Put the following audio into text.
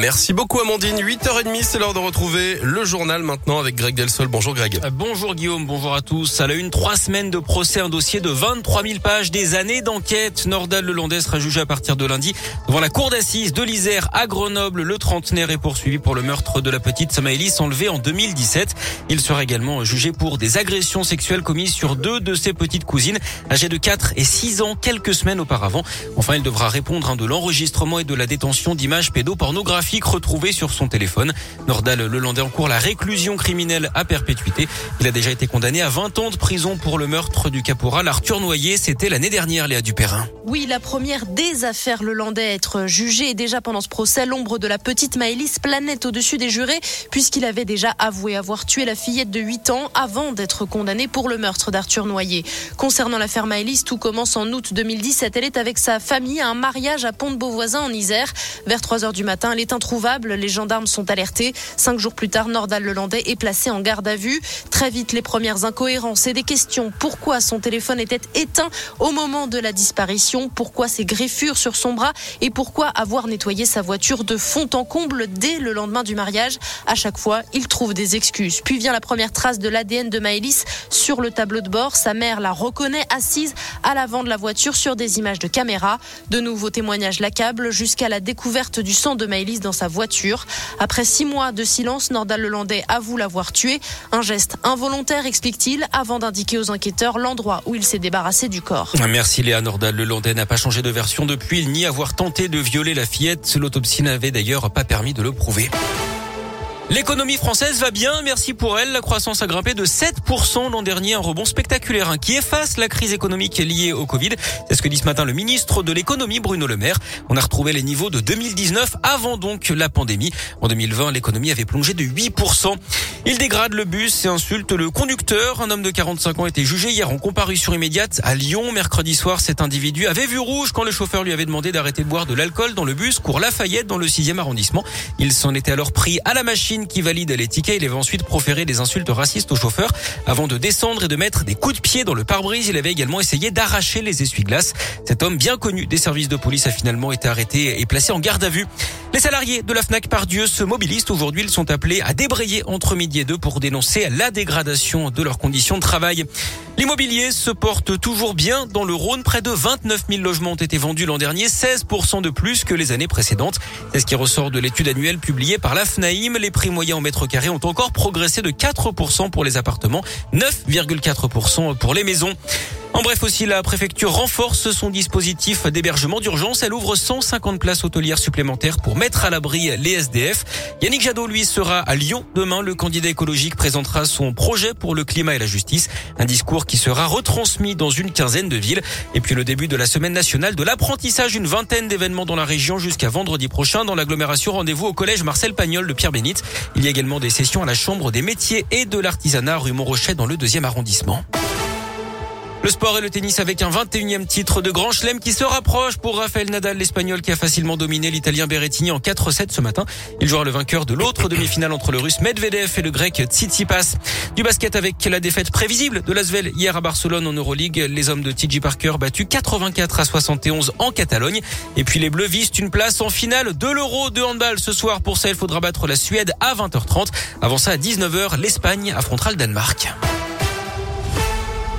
Merci beaucoup Amandine. 8h30, c'est l'heure de retrouver le journal maintenant avec Greg Delsol. Bonjour Greg. Euh, bonjour Guillaume, bonjour à tous. À la une, trois semaines de procès, un dossier de 23 000 pages, des années d'enquête. Nordal Lelandais sera jugé à partir de lundi devant la cour d'assises de l'Isère à Grenoble. Le trentenaire est poursuivi pour le meurtre de la petite Samaélis enlevée en 2017. Il sera également jugé pour des agressions sexuelles commises sur deux de ses petites cousines, âgées de 4 et 6 ans quelques semaines auparavant. Enfin, il devra répondre hein, de l'enregistrement et de la détention d'images pédopornographiques retrouvé sur son téléphone. Nordal Lelandais en cours la réclusion criminelle à perpétuité. Il a déjà été condamné à 20 ans de prison pour le meurtre du caporal Arthur Noyer. C'était l'année dernière, Léa Dupérin. Oui, la première des affaires Lelandais à être jugée. Et déjà pendant ce procès, l'ombre de la petite Maëlys planète au-dessus des jurés, puisqu'il avait déjà avoué avoir tué la fillette de 8 ans avant d'être condamné pour le meurtre d'Arthur Noyer. Concernant l'affaire Maëlys, tout commence en août 2017. Elle est avec sa famille à un mariage à Pont-de-Beauvoisin en Isère. Vers 3 heures du matin, elle est introuvable. Les gendarmes sont alertés. Cinq jours plus tard, Nordal Lelandais est placé en garde à vue. Très vite, les premières incohérences et des questions. Pourquoi son téléphone était éteint au moment de la disparition? Pourquoi ces griffures sur son bras? Et pourquoi avoir nettoyé sa voiture de fond en comble dès le lendemain du mariage? À chaque fois, il trouve des excuses. Puis vient la première trace de l'ADN de Maëlys sur le tableau de bord. Sa mère la reconnaît assise à l'avant de la voiture sur des images de caméra. De nouveaux témoignages l'accablent jusqu'à la découverte du sang de Maëlys dans sa voiture. Après six mois de silence, Nordal Lelandais avoue l'avoir tué. Un geste involontaire, explique-t-il, avant d'indiquer aux enquêteurs l'endroit où il s'est débarrassé du corps. Merci Léa Nordal. Lelandais n'a pas changé de version depuis, ni avoir tenté de violer la fillette. L'autopsie n'avait d'ailleurs pas permis de le prouver. L'économie française va bien, merci pour elle. La croissance a grimpé de 7% l'an dernier, un rebond spectaculaire hein, qui efface la crise économique liée au Covid. C'est ce que dit ce matin le ministre de l'économie Bruno Le Maire. On a retrouvé les niveaux de 2019 avant donc la pandémie. En 2020, l'économie avait plongé de 8%. Il dégrade le bus et insulte le conducteur. Un homme de 45 ans a été jugé hier en comparution immédiate à Lyon. Mercredi soir, cet individu avait vu rouge quand le chauffeur lui avait demandé d'arrêter de boire de l'alcool dans le bus cours Lafayette dans le 6e arrondissement. Il s'en était alors pris à la machine qui valide les tickets. Il avait ensuite proféré des insultes racistes au chauffeur avant de descendre et de mettre des coups de pied dans le pare-brise. Il avait également essayé d'arracher les essuie-glaces. Cet homme bien connu des services de police a finalement été arrêté et placé en garde à vue. Les salariés de la FNAC Dieu se mobilisent. Aujourd'hui, ils sont appelés à débrayer entre midi et deux pour dénoncer la dégradation de leurs conditions de travail. L'immobilier se porte toujours bien dans le Rhône. Près de 29 000 logements ont été vendus l'an dernier, 16% de plus que les années précédentes. C'est ce qui ressort de l'étude annuelle publiée par la FNAIM. Les prix moyens en mètre carré ont encore progressé de 4% pour les appartements, 9,4% pour les maisons. En bref aussi, la préfecture renforce son dispositif d'hébergement d'urgence. Elle ouvre 150 places hôtelières supplémentaires pour mettre à l'abri les SDF. Yannick Jadot, lui, sera à Lyon. Demain, le candidat écologique présentera son projet pour le climat et la justice. Un discours qui sera retransmis dans une quinzaine de villes. Et puis le début de la semaine nationale de l'apprentissage. Une vingtaine d'événements dans la région jusqu'à vendredi prochain. Dans l'agglomération, rendez-vous au collège Marcel Pagnol de Pierre Bénite. Il y a également des sessions à la Chambre des métiers et de l'artisanat rue Montrochet dans le deuxième arrondissement. Le sport et le tennis avec un 21e titre de Grand Chelem qui se rapproche pour Rafael Nadal, l'Espagnol qui a facilement dominé l'Italien Berrettini en 4-7 ce matin. Il jouera le vainqueur de l'autre demi-finale entre le Russe Medvedev et le Grec Tsitsipas. Du basket avec la défaite prévisible de l'Asvel hier à Barcelone en Euroleague. Les hommes de TJ Parker battus 84 à 71 en Catalogne. Et puis les Bleus visent une place en finale de l'Euro de handball ce soir. Pour ça, il faudra battre la Suède à 20h30. Avant ça, à 19h, l'Espagne affrontera le Danemark.